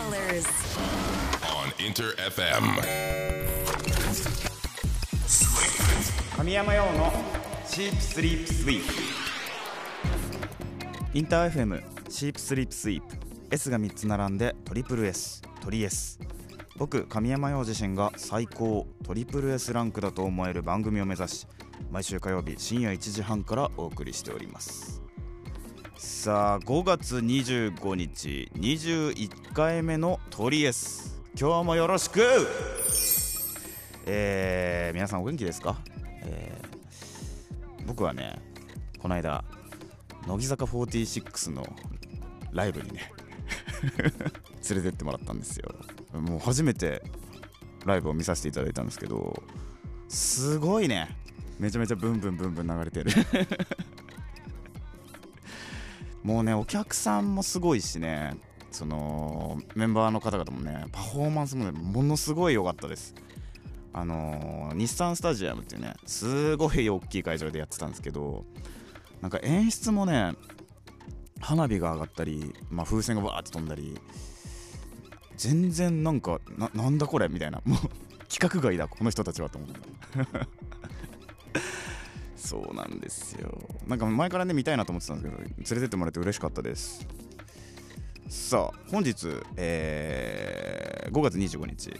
colors. on Inter FM. 神山用のシープスリープスイープインター FM シープスリープスイープ S が3つ並んでトリプル S トリ S 僕神山陽自身が最高トリプル S ランクだと思える番組を目指し毎週火曜日深夜1時半からお送りしておりますさあ5月25日21回目のトリ S 今日もよろしく。えー、皆さんお元気ですか、えー僕はねこの間乃木坂46のライブにね 連れてってもらったんですよ。もう初めてライブを見させていただいたんですけどすごいね。めちゃめちゃブンブンブンブン流れてる。もうねお客さんもすごいしねそのメンバーの方々もねパフォーマンスもねものすごい良かったです。あのー日産スタジアムっていうねすごい大きい会場でやってたんですけどなんか演出もね花火が上がったり、まあ、風船がバーって飛んだり全然なんかなんだこれみたいなもう規格外だこの人たちはと思って。そうなんですよ。なんか前からね見たいなと思ってたんですけど連れてってもらえて嬉しかったです。さあ本日、えー5月25日。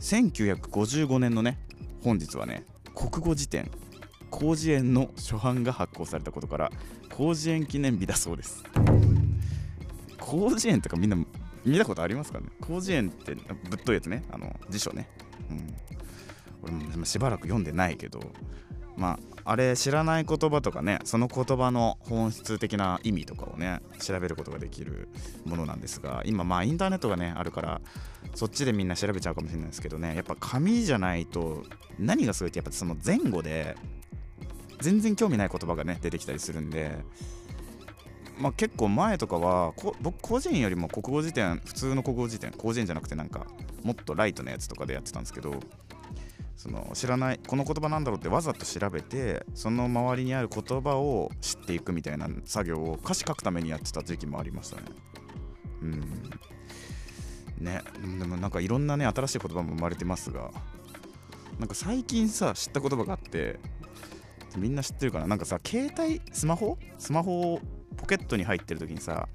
1955年のね本日はね国語辞典広辞苑の初版が発行されたことから広辞苑記念日だそうです。広辞苑とかみんな見たことありますかね？広辞苑ってぶっといやつねあの辞書ね。うん。俺もしばらく読んでないけどまああれ知らない言葉とかねその言葉の本質的な意味とかをね調べることができるものなんですが今まあインターネットがねあるからそっちでみんな調べちゃうかもしれないですけどねやっぱ紙じゃないと何がすごいってやっぱその前後で全然興味ない言葉がね出てきたりするんでまあ結構前とかはこ僕個人よりも国語辞典普通の国語辞典広辞苑じゃなくてなんかもっとライトなやつとかでやってたんですけどその知らないこの言葉なんだろうってわざと調べてその周りにある言葉を知っていくみたいな作業を歌詞書くためにやってた時期もありましたね。うん。ね。でもなんかいろんなね新しい言葉も生まれてますがなんか最近さ知った言葉があってみんな知ってるかな？なんかさ携帯スマホ？スマホをポケットに入ってる時にさ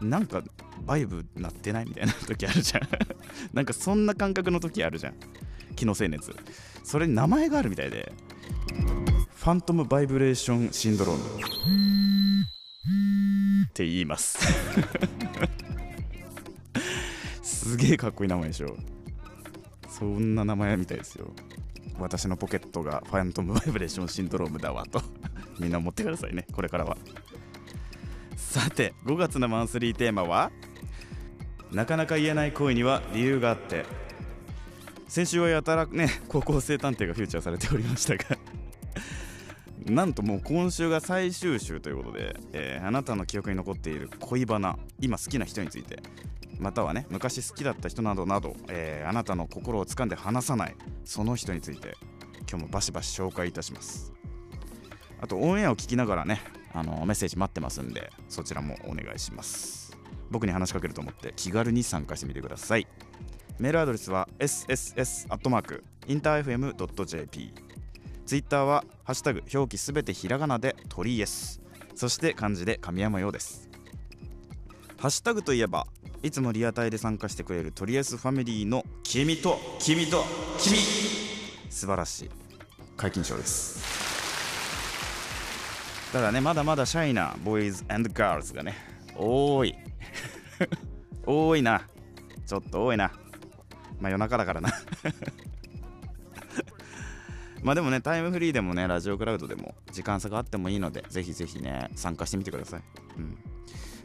なんかバイブ鳴ってないみたいな時あるじゃん。なんかそんな感覚の時あるじゃん。気のせい熱。それに名前があるみたいで。ファントムバイブレーションシンドローム。って言います。すげえかっこいい名前でしょ。そんな名前みたいですよ。私のポケットがファントムバイブレーションシンドロームだわと。みんな思ってくださいねこれからは。さて5月のマンスリーテーマはなかなか言えない恋には理由があって。先週はやたらね高校生探偵がフューチャーされておりましたがなんともう今週が最終週ということで、えーあなたの記憶に残っている恋バナ今好きな人についてまたはね昔好きだった人などなど、えーあなたの心を掴んで離さないその人について今日もバシバシ紹介いたします。あとオンエアを聞きながらねあのメッセージ待ってますんでそちらもお願いします。僕に話しかけると思って気軽に参加してみてください。メールアドレスは sss.interfm.jp ツイッターは「ハッシュタグ表記すべてひらがなで鳥イエス」そして漢字で神山用です。ハッシュタグといえばいつもリアタイで参加してくれるトリエスファミリーの「君と君と君」素晴らしい。解禁賞です。ただねまだまだシャイなボーイズガールズがね多い。多いな。ちょっと多いな。まあ夜中だからな。まあでもねタイムフリーでもねラジオクラウドでも時間差があってもいいのでぜひぜひね参加してみてください、うん、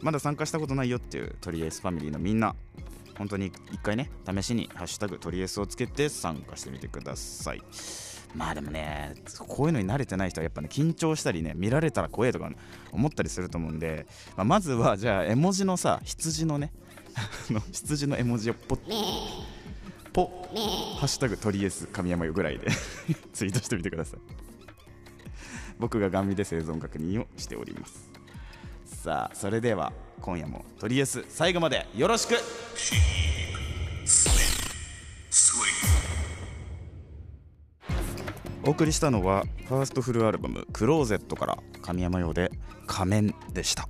まだ参加したことないよっていうトリエースファミリーのみんな本当に一回ね試しに「ハッシュタグトリエース」をつけて参加してみてください。まあでもねこういうのに慣れてない人はやっぱね緊張したりね見られたら怖えとか思ったりすると思うんで、まあ、まずはじゃあ絵文字のさ羊のね 羊の絵文字をポッポハッシュタグトリエス神山よぐらいで。ツイートしてみてください。僕がガン見で生存確認をしております。さあそれでは今夜もとりあえず最後までよろしく。お送りしたのはファーストフルアルバム「クローゼット」から神山用で「仮面」でした。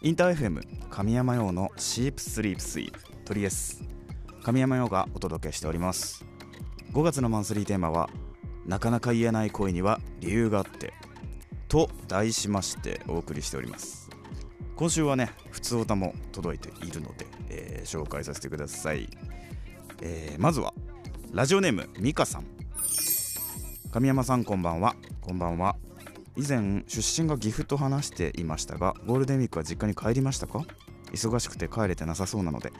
インター FM 神山用の「シープスリープスイープ」トリエス神山用がお届けしております。5月のマンスリーテーマは「なかなか言えない恋には理由があって」と題しましてお送りしております。今週はね普通歌も届いているので、えー紹介させてください、えーまずはラジオネームミカさん。神山さんこんばんは。こんばんは。以前出身が岐阜と話していましたがゴールデンウィークは実家に帰りましたか？忙しくて帰れてなさそうなので。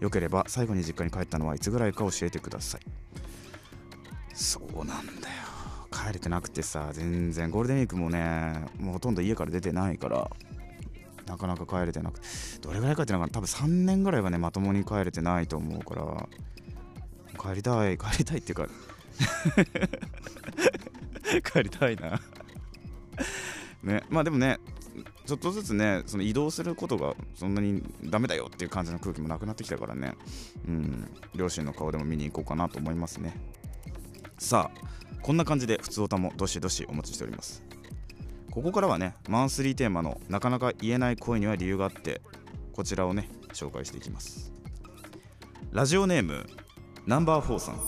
よければ最後に実家に帰ったのはいつぐらいか教えてください。そうなんだよ。帰れてなくてさ全然ゴールデンウィークもねもうほとんど家から出てないからなかなか帰れてなくて。どれぐらい帰ってないかな多分3年ぐらいはねまともに帰れてないと思うから帰りたい帰りたいっていうか 帰りたいな。ね。まあでもねちょっとずつねその移動することがそんなにダメだよっていう感じの空気もなくなってきたからね。うん両親の顔でも見に行こうかなと思いますね。さあこんな感じで普通歌もどしどしお待ちしております。ここからはねマンスリーテーマのなかなか言えない恋には理由があってこちらをね紹介していきます。ラジオネームナンバーフォーさん。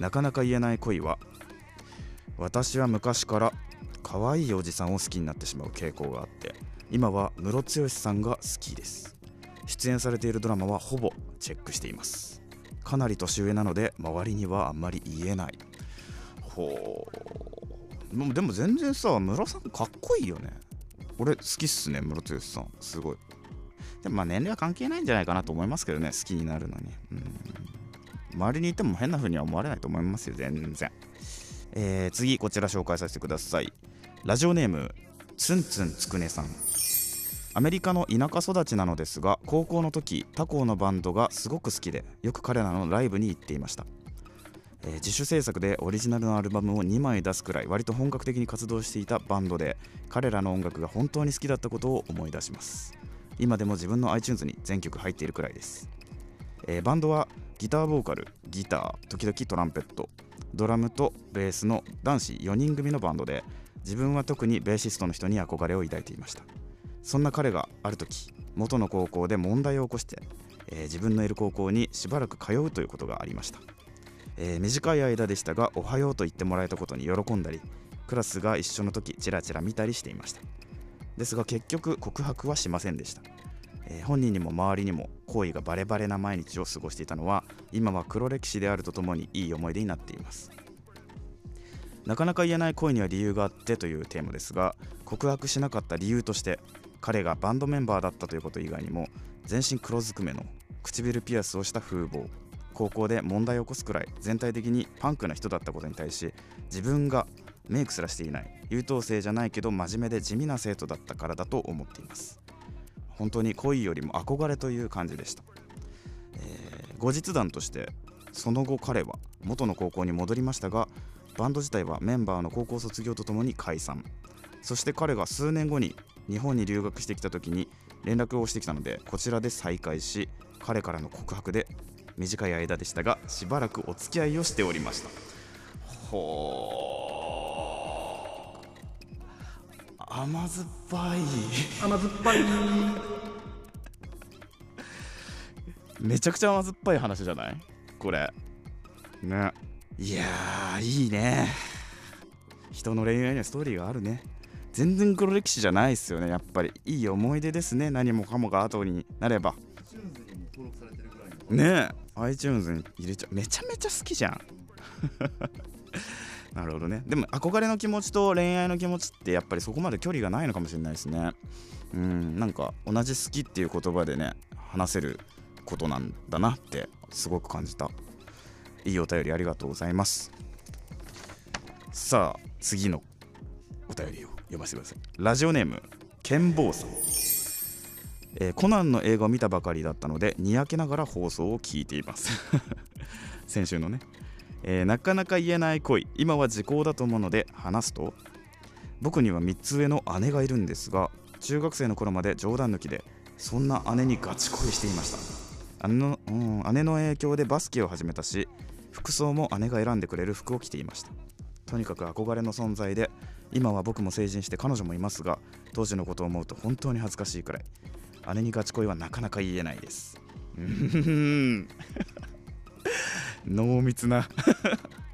なかなか言えない恋は私は昔から可愛いおじさんを好きになってしまう傾向があって今はムロツヨシさんが好きです。出演されているドラマはほぼチェックしています。かなり年上なので周りにはあんまり言えない。ほう。でも全然さムロさんかっこいいよね。俺好きっすねムロツヨシさん。すごい。でもまあ年齢は関係ないんじゃないかなと思いますけどね好きになるのに。うん。周りにいても変な風には思われないと思いますよ全然。えー次こちら紹介させてください。ラジオネームツンツンつくねさん。アメリカの田舎育ちなのですが高校の時他校のバンドがすごく好きでよく彼らのライブに行っていました、えー自主制作でオリジナルのアルバムを2枚出すくらい割と本格的に活動していたバンドで彼らの音楽が本当に好きだったことを思い出します。今でも自分の iTunes に全曲入っているくらいです、えーバンドはギターボーカルギター時々トランペットドラムとベースの男子4人組のバンドで自分は特にベーシストの人に憧れを抱いていました。そんな彼がある時元の高校で問題を起こして、えー自分のいる高校にしばらく通うということがありました、えー短い間でしたがおはようと言ってもらえたことに喜んだりクラスが一緒の時チラチラ見たりしていました。ですが結局告白はしませんでした、えー本人にも周りにも好意がバレバレな毎日を過ごしていたのは今は黒歴史であるとともにいい思い出になっています。なかなか言えない恋には理由があってというテーマですが告白しなかった理由として彼がバンドメンバーだったということ以外にも全身黒ずくめの唇ピアスをした風貌高校で問題を起こすくらい全体的にパンクな人だったことに対し自分がメイクすらしていない優等生じゃないけど真面目で地味な生徒だったからだと思っています。本当に恋よりも憧れという感じでした、えー後日談としてその後彼は元の高校に戻りましたがバンド自体はメンバーの高校卒業とともに解散。そして彼が数年後に日本に留学してきた時に連絡をしてきたのでこちらで再会し彼からの告白で短い間でしたがしばらくお付き合いをしておりました。ほー。甘酸っぱい。甘酸っぱい。めちゃくちゃ甘酸っぱい話じゃない？これ。ねいやーいいね。人の恋愛にはストーリーがあるね。全然黒歴史じゃないですよねやっぱり。いい思い出ですね何もかもが後になれば。ねえ iTunes に入れちゃう。めちゃめちゃ好きじゃん。なるほどね。でも憧れの気持ちと恋愛の気持ちってやっぱりそこまで距離がないのかもしれないですね。うんなんか同じ好きっていう言葉でね話せることなんだなってすごく感じた。いいお便りありがとうございます。さあ次のお便りを読ませてください。ラジオネームケンボーさん。えーコナンの映画を見たばかりだったのでにやけながら放送を聞いています。先週のね、えーなかなか言えない恋。今は時効だと思うので話すと僕には3つ上の姉がいるんですが中学生の頃まで冗談抜きでそんな姉にガチ恋していました。姉の,、うん、姉の影響でバスケを始めたし服装も姉が選んでくれる服を着ていました。とにかく憧れの存在で今は僕も成人して彼女もいますが当時のことを思うと本当に恥ずかしいくらい。姉にガチ恋はなかなか言えないです。濃密な。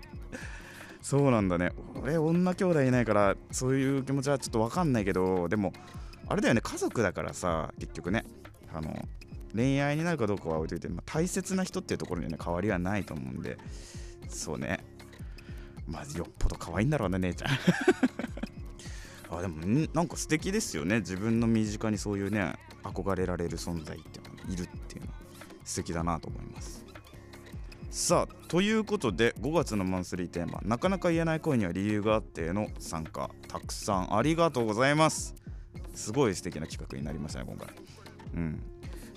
そうなんだね。俺女兄弟いないからそういう気持ちはちょっと分かんないけどでもあれだよね。家族だからさ結局ね。あの恋愛になるかどうかは置いといて、まあ、大切な人っていうところにね変わりはないと思うんでそうね。まあよっぽど可愛いんだろうね姉ちゃん。あでもなんか素敵ですよね。自分の身近にそういうね憧れられる存在っていうのがいるっていうのは。素敵だなと思います。さあということで5月のマンスリーテーマ「なかなか言えない恋には理由があって」の参加。たくさんありがとうございます。すごい素敵な企画になりましたね今回。うん。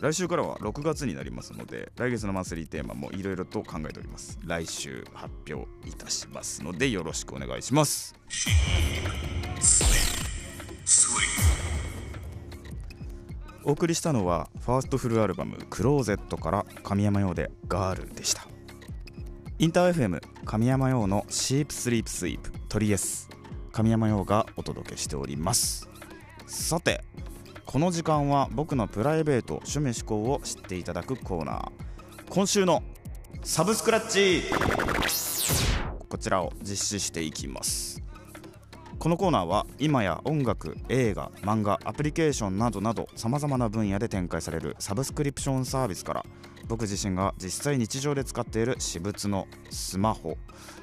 来週からは6月になりますので来月のマンスリーテーマもいろいろと考えております。来週発表いたしますのでよろしくお願いします。お送りしたのはファーストフルアルバム「クローゼット」から神山用で「ガール」でした。インター FM 神山用のシープスリープスイープトリエス。神山用がお届けしております。さてこの時間は僕のプライベート趣味思考を知っていただくコーナー。今週のサブスクラッチ。こちらを実施していきます。このコーナーは今や音楽映画漫画アプリケーションなどなどさまざまな分野で展開されるサブスクリプションサービスから僕自身が実際日常で使っている私物のスマホ。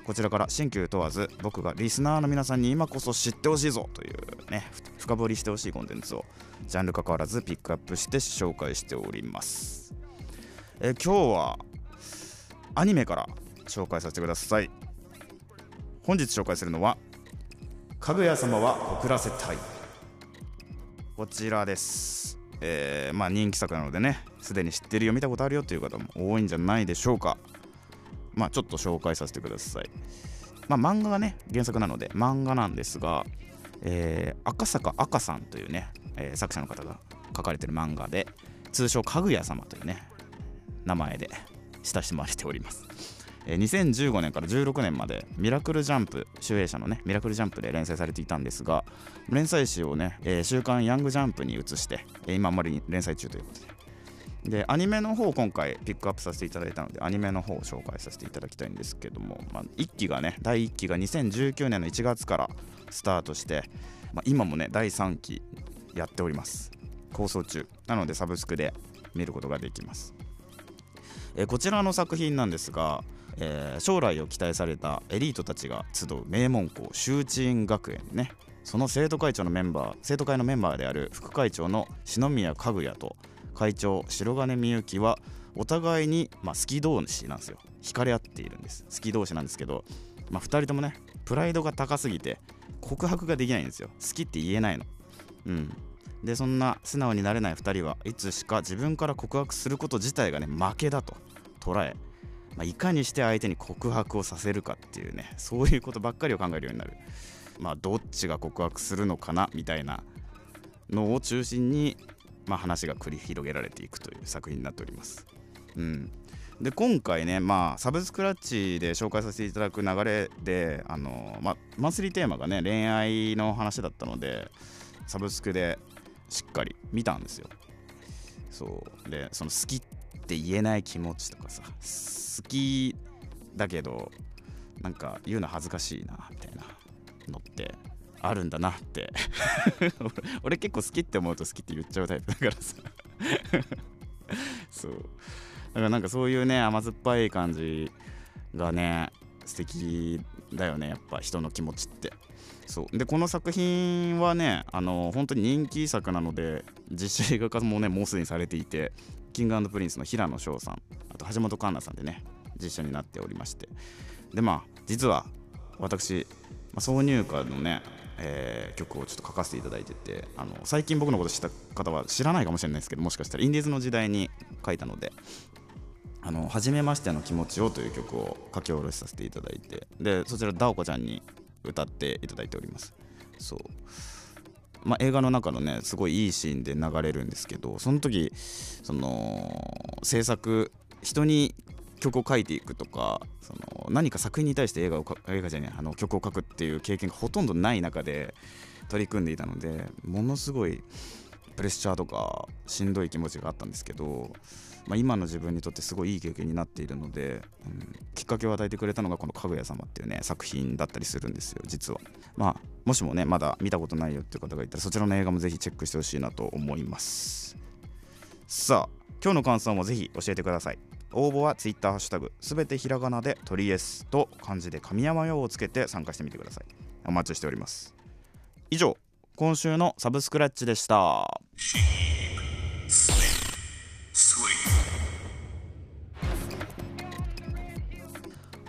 こちらから新旧問わず僕がリスナーの皆さんに今こそ知ってほしいぞというね深掘りしてほしいコンテンツをジャンル関わらずピックアップして紹介しております。え今日はアニメから紹介させてください。本日紹介するのは「かぐや様は遅らせたい」こちらです。えー、まあ人気作なのでねすでに知ってるよ見たことあるよという方も多いんじゃないでしょうか。まあちょっと紹介させてください。まあ漫画がね原作なので漫画なんですが、えー、赤坂赤さんというね、えー、作者の方が書かれてる漫画で通称かぐや様というね名前で親しまれております。2015年から16年までミラクルジャンプ集英社のねミラクルジャンプで連載されていたんですが連載誌をね、えー、週刊ヤングジャンプに移して、今あまり連載中という。ことででアニメの方を今回ピックアップさせていただいたのでアニメの方を紹介させていただきたいんですけども、まあ、1期がね第1期が2019年の1月からスタートして、まあ、今もね第3期やっております。構想中。なのでサブスクで見ることができます、え、こちらの作品なんですが、えー、将来を期待されたエリートたちが集う名門校周知院学園ね。その生徒会長のメンバー生徒会のメンバーである副会長の篠宮かぐやと会長白金みゆきはお互いに、まあ、好き同士なんですよ。惹かれ合っているんです。好き同士なんですけど、まあ、2人ともねプライドが高すぎて告白ができないんですよ。好きって言えないの。うん。でそんな素直になれない2人はいつしか自分から告白すること自体がね負けだと捉え、まあ、いかにして相手に告白をさせるかっていうねそういうことばっかりを考えるようになるまあどっちが告白するのかなみたいなのを中心にまあ、話が繰り広げられていくという作品になっております。うん、で今回ね、まあ、サブスクラッチで紹介させていただく流れであの、まあ、マンスリーテーマがね恋愛の話だったのでサブスクでしっかり見たんですよ。そうでその好きっって言えない気持ちとかさ好きだけどなんか言うの恥ずかしいなみたいなのってあるんだなって。俺結構好きって思うと好きって言っちゃうタイプだからさ。そう。だからなんかそういうね甘酸っぱい感じがね素敵だよねやっぱ人の気持ちって。そう。でこの作品はねあの本当に人気作なので実写映画化もねもうすでにされていて King & Prince の平野紫耀さん。あと橋本環奈さんでね実写になっておりまして。でまあ実は私、まあ、挿入歌のねえー、曲をちょっと書かせていただいててあの最近僕のこと知った方は知らないかもしれないですけどもしかしたらインディーズの時代に書いたので「あの初めましての気持ちを」という曲を書き下ろしさせていただいてでそちらダオコちゃんに歌っていただいております。そう。まあ、映画の中のねすごいいいシーンで流れるんですけどその時その制作人に曲を書いていくとかその何か作品に対して映画を映画じゃないあの曲を書くっていう経験がほとんどない中で取り組んでいたのでものすごいプレッシャーとかしんどい気持ちがあったんですけど、まあ、今の自分にとってすごいいい経験になっているので、うん、きっかけを与えてくれたのがこの「かぐや様」っていうね作品だったりするんですよ実は。まあもしもねまだ見たことないよっていう方がいたらそちらの映画もぜひチェックしてほしいなと思います。さあ今日の感想もぜひ教えてください。応募は Twitter ハッシュタグすべてひらがなでトリエスと漢字で神山用をつけて参加してみてください。お待ちしております。以上今週のサブスクラッチでした。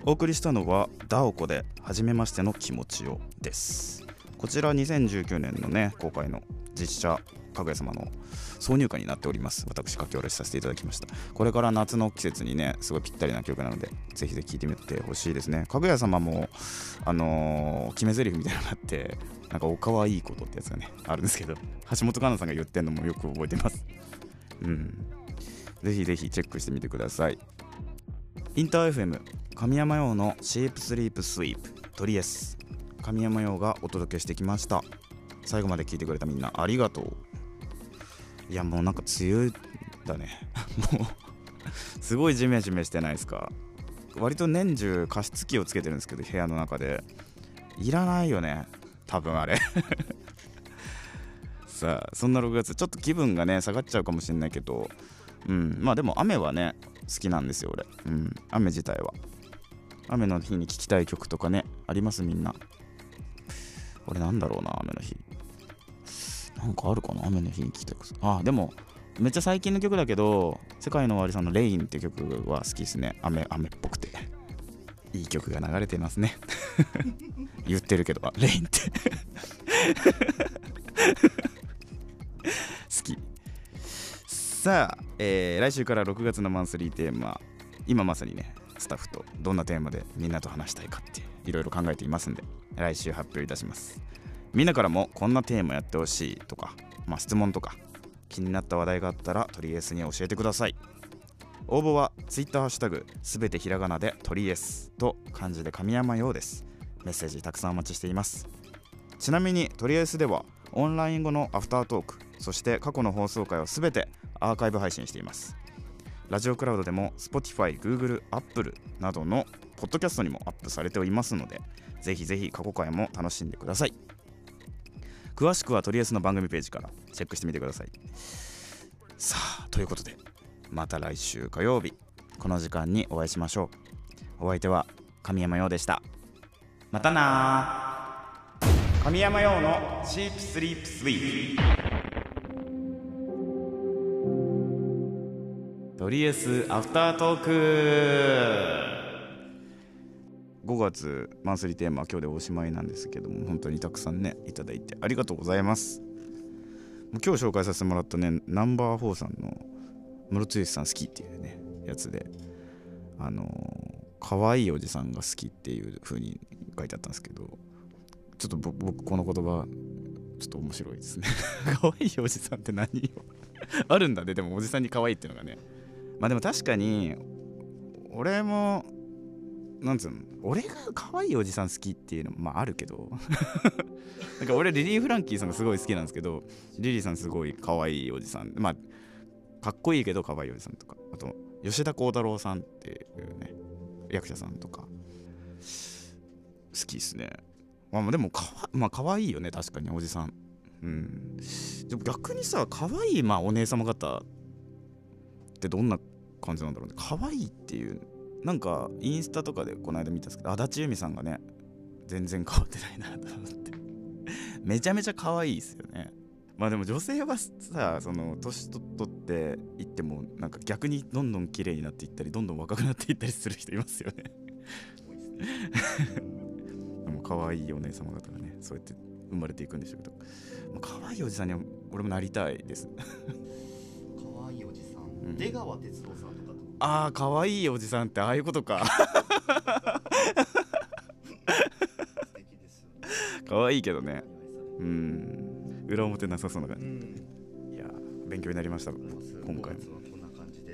お送りしたのはダオコで初めましての気持ちをです。こちら2019年のね公開の実写かぐや様の挿入歌になっております。私書き下ろしさせていただきました。これから夏の季節にねすごいぴったりな曲なのでぜひぜひ聴いてみてほしいですね。かぐや様もあのー、決め台詞みたいなのがあってなんかおかわいいことってやつがねあるんですけど橋本環奈さんが言ってんのもよく覚えてます。うん。ぜひぜひチェックしてみてください。インター FM 神山用のシープスリープスイープトリエス神山用がお届けしてきました。最後まで聞いてくれたみんなありがとう。いやもうなんか梅雨だね。もうすごいジメジメしてないですか。割と年中加湿器をつけてるんですけど部屋の中で。いらないよね。多分あれ。さあそんな6月。ちょっと気分がね下がっちゃうかもしんないけど。うん。まあでも雨はね好きなんですよ俺。うん。雨自体は。雨の日に聴きたい曲とかねありますみんな。俺なんだろうな雨の日。なんかあるかな？雨の日に聴きたいあでもめっちゃ最近の曲だけど世界の終わりさんの「レイン」って曲は好きですね。雨雨っぽくて。いい曲が流れてますね。言ってるけど。レインって。好き。さあ、えー、来週から6月のマンスリーテーマ。今まさにねスタッフとどんなテーマでみんなと話したいかっていろいろ考えていますんで来週発表いたします。みんなからもこんなテーマやってほしいとか、まあ、質問とか気になった話題があったらとりあえずに教えてください。応募は Twitter ハッシュタグすべてひらがなでとりえすと漢字で神山用です。メッセージたくさんお待ちしています。ちなみにとりあえずではオンライン後のアフタートークそして過去の放送回をすべてアーカイブ配信しています。ラジオクラウドでも Spotify、Google、Apple などのポッドキャストにもアップされておりますのでぜひぜひ過去回も楽しんでください。詳しくはとりあえずの番組ページからチェックしてみてください。さあということでまた来週火曜日。この時間にお会いしましょう。お相手は神山陽でした。またな神山陽のチープスリープスイー。プとりあえずアフタートーク。5月マンスリーテーマ今日でおしまいなんですけども本当にたくさんねいただいてありがとうございます。今日紹介させてもらったねナンバー4さんのムロツさん好きっていうねやつであの可愛いおじさんが好きっていう風に書いてあったんですけどちょっと僕この言葉ちょっと面白いですね。可愛いおじさんって何よ あるんだねでもおじさんに可愛いっていうのがね。まあでも確かに俺もなんつうの？俺が可愛いおじさん好きっていうのもまああるけど。なんか俺リリー・フランキーさんがすごい好きなんですけどリリーさんすごい可愛いおじさん。まあかっこいいけど可愛いおじさんとか。あと吉田鋼太郎さんっていうね役者さんとか好きっすね。まあでもかわまあ可愛いよね確かにおじさん。うん。でも逆にさ可愛いまあお姉様方ってどんな感じなんだろうね。可愛いっていうなんかインスタとかでこの間見たんですけど足立由美さんがね全然変わってないなと思って。めちゃめちゃ可愛いですよね。まあでも女性はさその年取っていってもなんか逆にどんどん綺麗になっていったりどんどん若くなっていったりする人いますよね。でも可愛いお姉様方がねそうやって生まれていくんでしょうけど、まあ、可愛いおじさんには俺もなりたいです。可愛いおじさん、うん、出川哲朗さんああ可愛いおじさんってああいうことか。可愛いけどね。うん。裏表なさそうな感じ、うん。いや勉強になりました。今今回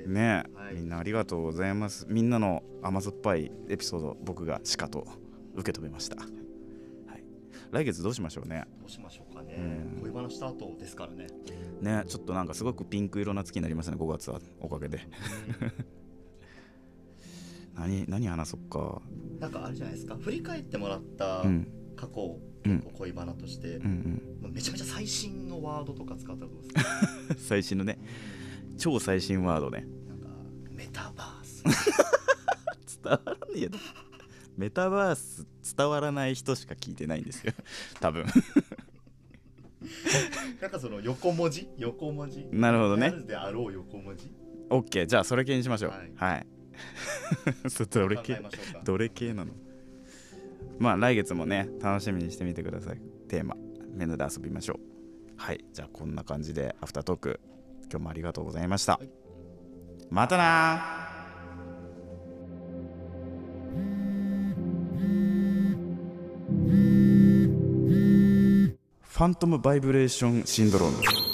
ねはい。みんなありがとうございます。みんなの甘酸っぱいエピソード僕がしかと受け止めました、はい、来月どうしましょうね。どうしましょうかね。うん恋バナした後ですからね。ねちょっとなんかすごくピンク色な月になりましたね5月はおかげで。何何話そっか。なんかあれじゃないですか。振り返ってもらったうん。過去をうん。恋バナとしてうんめちゃめちゃ最新のワードとか使ったらどうですか？う ん最新のね。超最新ワードね。なんかメタバース。伝わらねえよメタバース伝わらない人しか聞いてないんですよ。多分。なんかその横文字？横文字？なるほどね。であろう横文字？OK じゃあそれ系にしましょう。はい。はい、どれ考系どれ系なの？まあ来月もね楽しみにしてみてください。テーマ。みんなで遊びましょう。はい。じゃあこんな感じでアフタートーク。今日もありがとうございました、はい。またなファントムバイブレーションシンドローム。